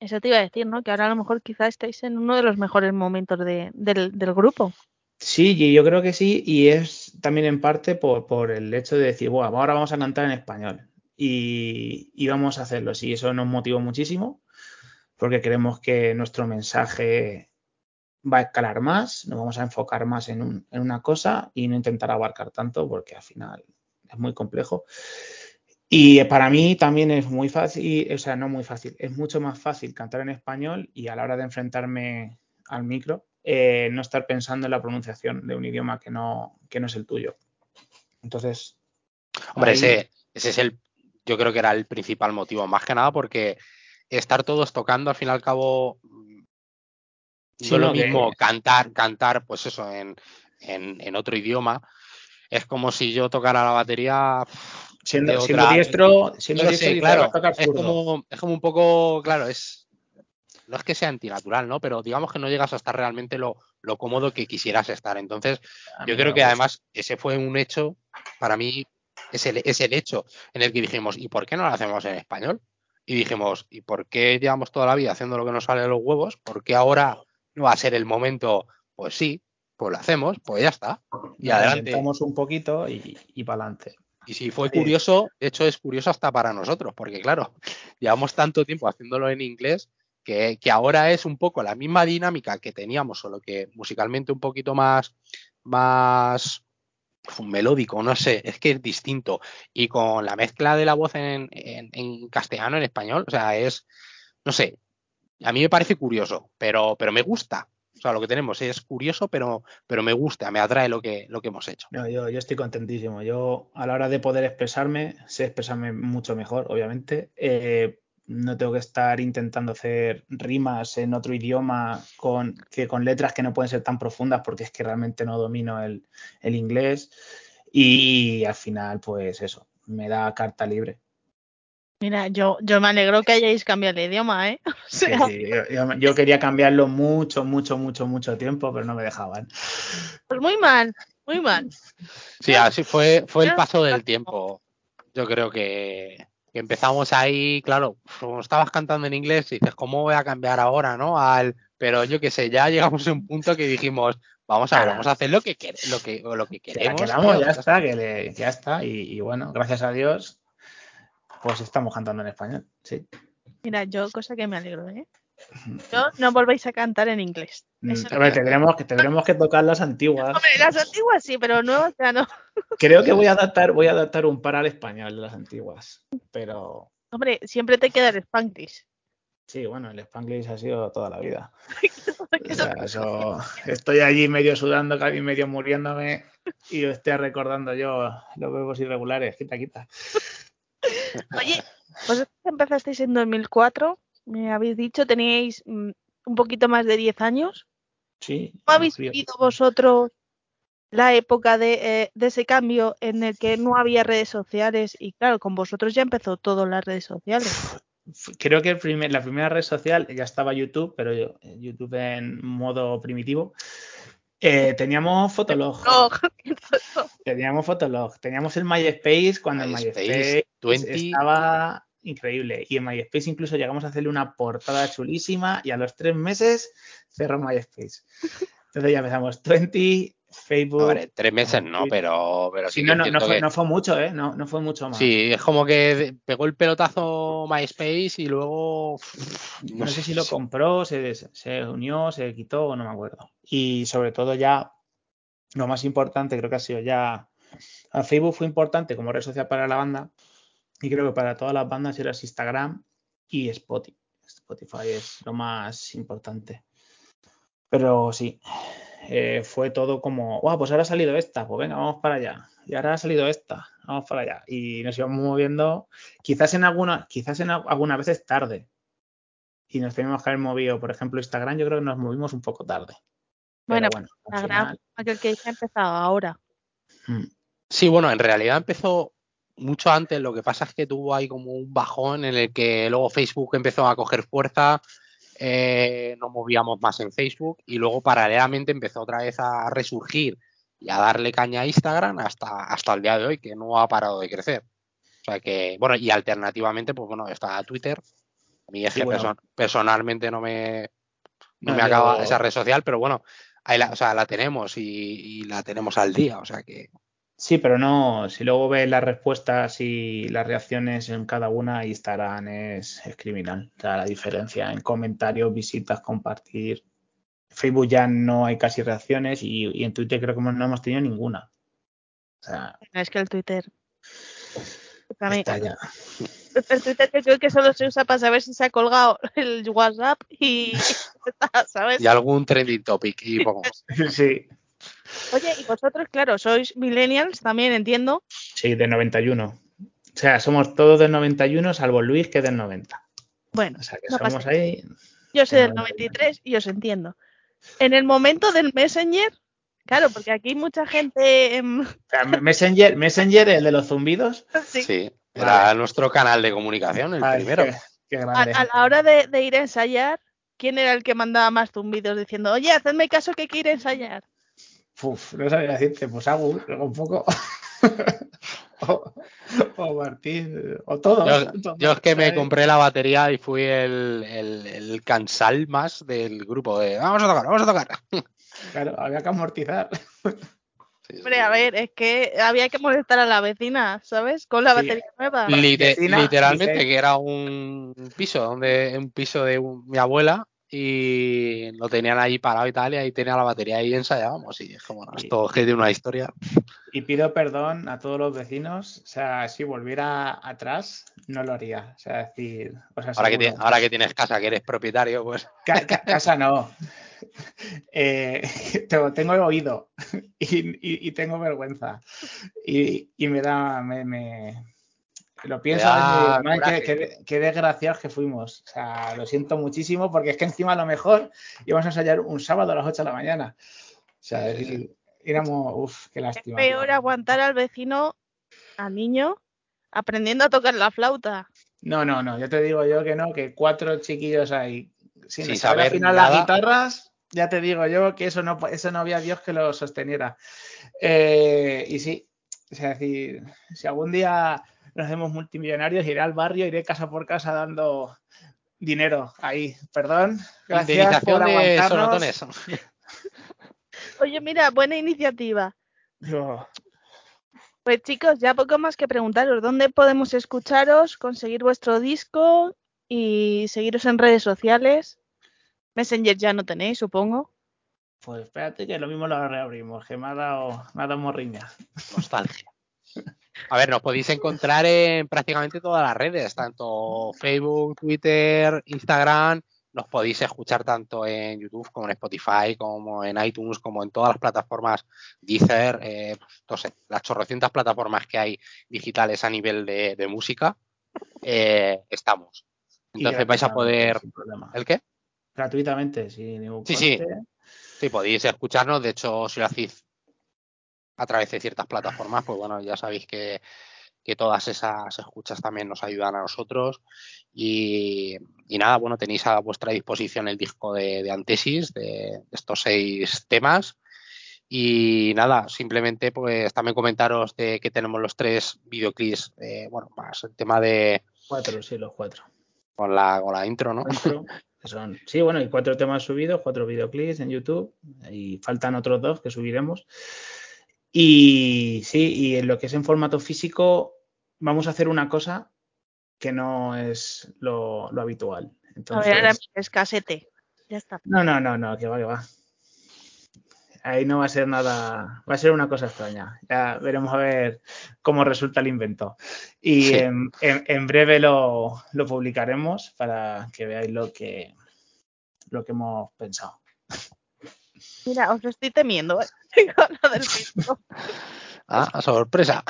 Eso te iba a decir, ¿no? Que ahora a lo mejor quizá estáis en uno de los mejores momentos de, del, del, grupo. Sí, yo creo que sí, y es también en parte por, por el hecho de decir, bueno, ahora vamos a cantar en español y, y vamos a hacerlo. Sí, eso nos motivó muchísimo, porque creemos que nuestro mensaje va a escalar más, nos vamos a enfocar más en, un, en una cosa y no intentar abarcar tanto, porque al final es muy complejo. Y para mí también es muy fácil, o sea, no muy fácil, es mucho más fácil cantar en español y a la hora de enfrentarme al micro, eh, no estar pensando en la pronunciación de un idioma que no, que no es el tuyo. Entonces. Hombre, ahí... ese, ese es el, yo creo que era el principal motivo, más que nada porque estar todos tocando, al fin y al cabo, sí, no es lo mismo que... cantar, cantar, pues eso, en, en, en otro idioma. Es como si yo tocara la batería siendo, otra... siendo diestro, siendo no diestro sé, claro, es como, es como un poco, claro, es no es que sea antinatural, ¿no? Pero digamos que no llegas a estar realmente lo, lo cómodo que quisieras estar. Entonces, yo creo que además ese fue un hecho, para mí, es el, es el hecho en el que dijimos, ¿y por qué no lo hacemos en español? Y dijimos, ¿y por qué llevamos toda la vida haciendo lo que nos sale de los huevos? ¿Por qué ahora no va a ser el momento? Pues sí, pues lo hacemos, pues ya está. Y nos adelante. un poquito y, y para adelante. Y si fue curioso, de hecho es curioso hasta para nosotros, porque claro, [laughs] llevamos tanto tiempo haciéndolo en inglés que, que, ahora es un poco la misma dinámica que teníamos, solo que musicalmente un poquito más, más melódico, no sé, es que es distinto. Y con la mezcla de la voz en, en, en castellano, en español, o sea, es, no sé, a mí me parece curioso, pero, pero me gusta. O sea, lo que tenemos es curioso, pero, pero me gusta, me atrae lo que, lo que hemos hecho. No, yo, yo estoy contentísimo. Yo, a la hora de poder expresarme, sé expresarme mucho mejor, obviamente. Eh, no tengo que estar intentando hacer rimas en otro idioma con, que con letras que no pueden ser tan profundas porque es que realmente no domino el, el inglés. Y al final, pues eso, me da carta libre. Mira, yo, yo me alegro que hayáis cambiado de idioma, ¿eh? [laughs] O Sí, sea, sí, yo, yo- yo quería cambiarlo mucho, mucho, mucho, mucho tiempo, pero no me dejaban. pues muy mal, muy mal. Sí, así fue, fue el Ya. paso del tiempo. Yo creo que, que empezamos ahí, claro, como estabas cantando en inglés, y dices, ¿cómo voy a cambiar ahora, no? Al, pero yo qué sé, ya llegamos a un punto que dijimos, vamos a ver, vamos a hacer lo que, lo que, lo que queremos. queramos, tío, ya está, que le- que ya está. Y, y bueno, gracias a Dios, pues estamos cantando en español. Sí. Mira, yo cosa que me alegro, ¿eh? Yo no volvéis a cantar en inglés. Mm, Eso- A ver, tendremos que, tendremos que tocar las antiguas. Hombre, las antiguas sí, pero nuevas ya no. Creo que voy a adaptar, voy a adaptar un par al español de las antiguas. Pero Hombre, siempre te queda el Spanglish. sí, bueno, el Spanglish ha sido toda la vida. [laughs] O sea, eso, estoy allí medio sudando, casi medio muriéndome y estoy recordando yo los verbos irregulares. Quita, quita. Oye, [laughs] vosotros empezasteis en 2004, me habéis dicho, teníais mm, un poquito más de 10 años. Sí. ¿Cómo habéis vivido vosotros la época de, eh, de ese cambio en el que no había redes sociales? Y claro, con vosotros ya empezó todo en las redes sociales. Creo que el primer- la primera red social ya estaba YouTube, pero yo- YouTube en modo primitivo. Eh, teníamos Fotolog. [laughs] Teníamos Fotolog. Teníamos el MySpace cuando el MySpace, MySpace 20. estaba increíble. Y en MySpace incluso llegamos a hacerle una portada chulísima y a los tres meses cerró MySpace. Entonces ya empezamos 20, Facebook. Tres meses no, Sí. pero, pero sí, no, no, no fue, que- no fue mucho, ¿eh? No, no fue mucho más. Sí, es como que pegó el pelotazo MySpace y luego. No sé si lo compró, se, se unió, se quitó, no me acuerdo. Y sobre todo ya, lo más importante creo que ha sido ya, Facebook fue importante como red social para la banda y creo que para todas las bandas era Instagram y Spotify. Spotify es lo más importante. Pero sí, eh, fue todo como, wow, pues ahora ha salido esta, pues venga, vamos para allá. Y ahora ha salido esta, vamos para allá. Y nos íbamos moviendo, quizás en alguna, quizás en al- algunas veces tarde. Y nos teníamos que haber movido, por ejemplo, Instagram, yo creo que nos movimos un poco tarde. Bueno, bueno, Instagram, final, aquel que ha empezado ahora. mm, Sí, bueno, en realidad empezó mucho antes. Lo que pasa es que tuvo ahí como un bajón en el que luego Facebook empezó a coger fuerza. Eh, nos movíamos más en Facebook y luego paralelamente empezó otra vez a resurgir y a darle caña a Instagram hasta, hasta el día de hoy, que no ha parado de crecer. O sea que, bueno, y alternativamente, pues bueno, está Twitter. A mí es que bueno. perso- personalmente no me, no No, me yo- acaba esa red social, pero bueno, ahí la, o sea, la tenemos y, y la tenemos al día. O sea que Sí, pero no, si luego ves las respuestas y las reacciones en cada una, Instagram es, es criminal. O sea, la diferencia en comentarios, visitas, compartir. Facebook ya no hay casi reacciones y, y en Twitter creo que no hemos tenido ninguna. O sea, Es que el Twitter. Ya. el Twitter yo creo que solo se usa para saber si se ha colgado el WhatsApp y [laughs] ¿sabes? y algún trending topic y poco más. [laughs] Sí, Oye, y vosotros, claro, sois millennials también, entiendo. sí, de 91. O sea, somos todos del 91, salvo Luis, que es del 90. Bueno, O sea, que no pasa somos ahí. yo soy del del 91. 93 y os entiendo. En el momento del Messenger, claro, porque aquí hay mucha gente. O sea, Messenger, Messenger, el de los zumbidos. sí, Sí, era Vale. nuestro canal de comunicación, el Ay, primero. qué- qué a, a la hora de, de ir a ensayar, ¿quién era el que mandaba más zumbidos diciendo, oye, hacedme caso que quiero ensayar? Uf, no sabía decirte, pues Agus, un poco. [laughs] o, o Martín, o todos. Yo, todos, yo es que me compré la batería y fui el, el, el cansal más del grupo de vamos a tocar, vamos a tocar. Claro, había que amortizar. [laughs] Hombre, a ver, es que había que molestar a la vecina, ¿sabes? Con la Sí. batería nueva. Vecina, literalmente, dice- que era un piso, donde un piso de un- mi abuela y lo tenían ahí parado y tal, y ahí tenía la batería y ensayábamos. Y es como, Sí. esto es que tiene una historia. Y pido perdón a todos los vecinos. O sea, si volviera atrás, no lo haría. O sea, decir. Ahora que, ahora que tienes casa, que eres propietario, pues [laughs] Ca- ca- casa no. [laughs] eh, [laughs] tengo, tengo oído y, y- y tengo vergüenza. Y, y me da, me, me- lo pienso da y digo, "Madre, coraje". qué, qué- qué desgraciados que fuimos. O sea, lo siento muchísimo porque es que encima a lo mejor íbamos a ensayar un sábado a las 8 de la mañana. O sea, Sí, sí. y- éramos, uff, qué Es lástima. peor aguantar al vecino, al niño, aprendiendo a tocar la flauta. No, no, no, yo te digo yo que no, que cuatro chiquillos ahí sin, Sin saber saber afinar nada. las guitarras, ya te digo yo que eso no, eso no había Dios que lo sosteniera. Eh, y sí, o sea, es decir, si algún día nos hacemos multimillonarios, iré al barrio, iré casa por casa dando dinero ahí. Perdón, gracias por aguantarnos. [laughs] Oye, mira, buena iniciativa. Pues chicos, ya poco más que preguntaros dónde podemos escucharos, conseguir vuestro disco y seguiros en redes sociales. Messenger ya no tenéis, supongo. Pues espérate que lo mismo lo reabrimos, que me ha dado, me ha dado morriña. Nostalgia. A ver, nos podéis encontrar en prácticamente todas las redes, tanto Facebook, Twitter, Instagram. Nos podéis escuchar tanto en YouTube como en Spotify, como en iTunes, como en todas las plataformas Deezer, eh, no sé, las chorrocientas plataformas que hay digitales a nivel de, de música. eh, estamos. Entonces vais a poder. ¿El qué? Gratuitamente, sin ningún Sí, sí. coste. Sí, podéis escucharnos. De hecho, si lo hacéis a través de ciertas plataformas, pues bueno, ya sabéis que, que todas esas escuchas también nos ayudan a nosotros. Y, y nada, bueno, tenéis a vuestra disposición el disco de, de Antesis, de, estos seis temas. Y nada, simplemente pues también comentaros de que tenemos los tres videoclips, eh, bueno, más el tema de Cuatro, sí, los cuatro. con la, con la intro, ¿no? Cuatro, son, sí, bueno, y cuatro temas subidos, cuatro videoclips en YouTube, y faltan otros dos que subiremos. Y sí, y en lo que es en formato físico, vamos a hacer una cosa que no es lo, lo habitual. A Entonces, ver, ahora es casete. Ya está. no, no, no, no, que va, que va. Ahí no va a ser nada, va a ser una cosa extraña. Ya veremos a ver cómo resulta el invento. Y Sí. en, en- en breve lo, lo publicaremos para que veáis lo que, lo que hemos pensado. Mira, os estoy temiendo. ¿eh? Con lo del disco. [laughs] Ah, sorpresa.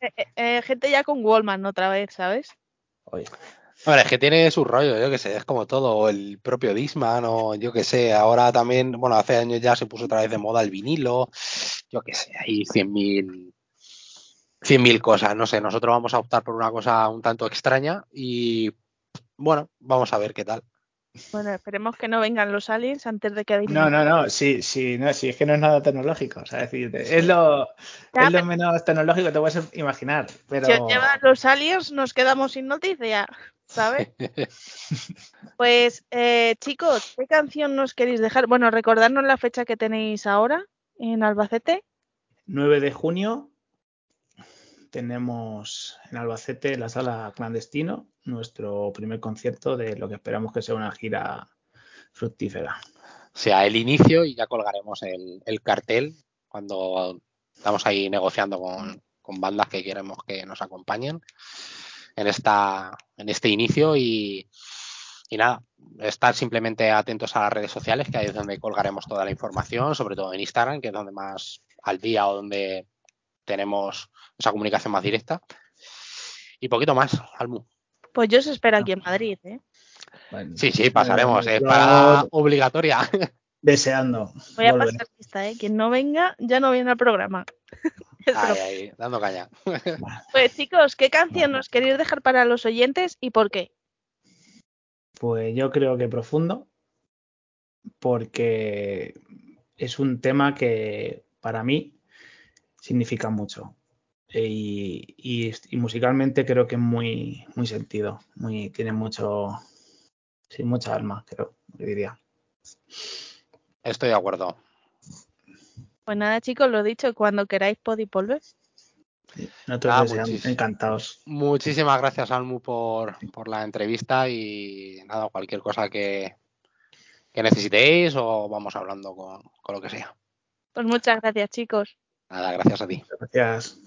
Eh, eh, eh, gente ya con Wallman otra vez, ¿sabes? Oye, A ver, es que tiene su rollo, yo que sé, es como todo, o el propio Disman, o yo que sé, ahora también, bueno, hace años ya se puso otra vez de moda el vinilo, yo que sé, hay 100.000 100.000 cosas, no sé, nosotros vamos a optar por una cosa un tanto extraña y bueno, vamos a ver qué tal. Bueno, esperemos que no vengan los aliens antes de que no, no, no, sí, sí, no, sí, es que no es nada tecnológico. O sea, es decir, es lo, Ya, es lo pero- menos tecnológico que te puedes imaginar. Pero Si llevan los aliens, nos quedamos sin noticia, ¿sabes? [laughs] Pues, eh, chicos, ¿qué canción nos queréis dejar? Bueno, recordarnos la fecha que tenéis ahora en Albacete. 9 de junio tenemos en Albacete la sala clandestino nuestro primer concierto de lo que esperamos que sea una gira fructífera. sea el inicio y ya colgaremos el, el cartel cuando estamos ahí negociando con, con bandas que queremos que nos acompañen en esta en este inicio y, y nada, estar simplemente atentos a las redes sociales, que ahí es donde colgaremos toda la información, sobre todo en Instagram, que es donde más al día o donde tenemos esa comunicación más directa. Y poquito más, Almu. Pues yo os espero aquí en Madrid, ¿eh? Bueno, Sí, sí, pasaremos, eh, es yo parada obligatoria. [laughs] Deseando. Voy a volver. pasar lista, ¿eh? Quien no venga, ya no viene al programa. [laughs] Broma. ahí, dando caña. [laughs] Pues chicos, ¿qué canción nos queréis dejar para los oyentes y por qué? Pues yo creo que profundo, porque es un tema que para mí significa mucho. Y, y- y musicalmente creo que es muy, muy sentido, muy, tiene mucho, sí, mucha alma, creo, que diría. Estoy de acuerdo. Pues nada, chicos, lo dicho, cuando queráis podéis volver. Nosotros Ah, encantados. Muchísimas gracias, Almu, por, por la entrevista y nada, cualquier cosa que, que necesitéis o vamos hablando con, con lo que sea. Pues muchas gracias, chicos. Nada, gracias a ti. Gracias.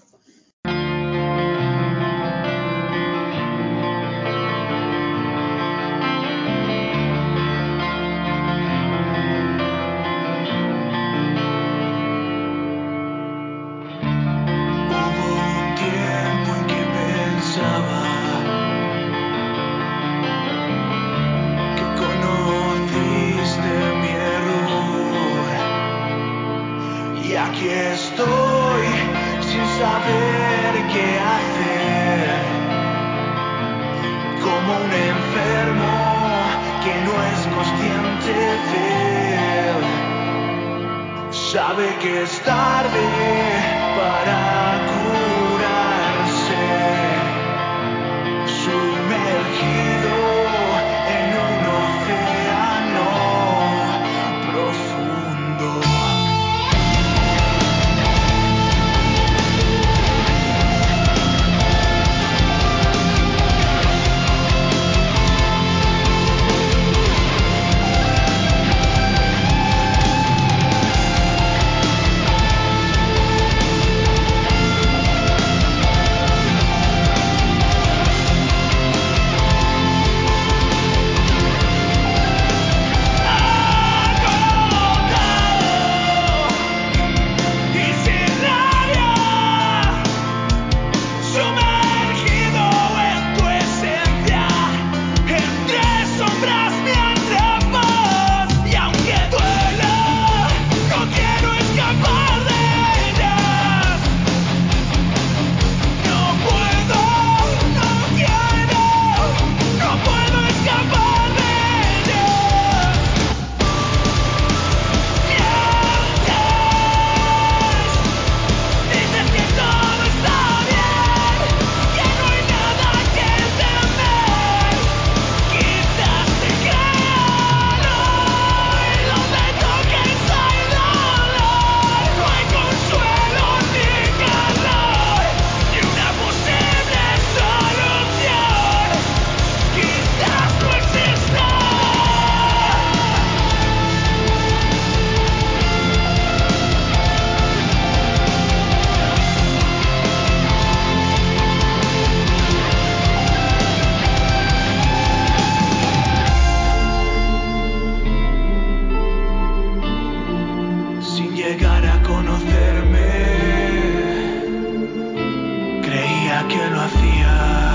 Sabe que es tarde. para que lo hacía.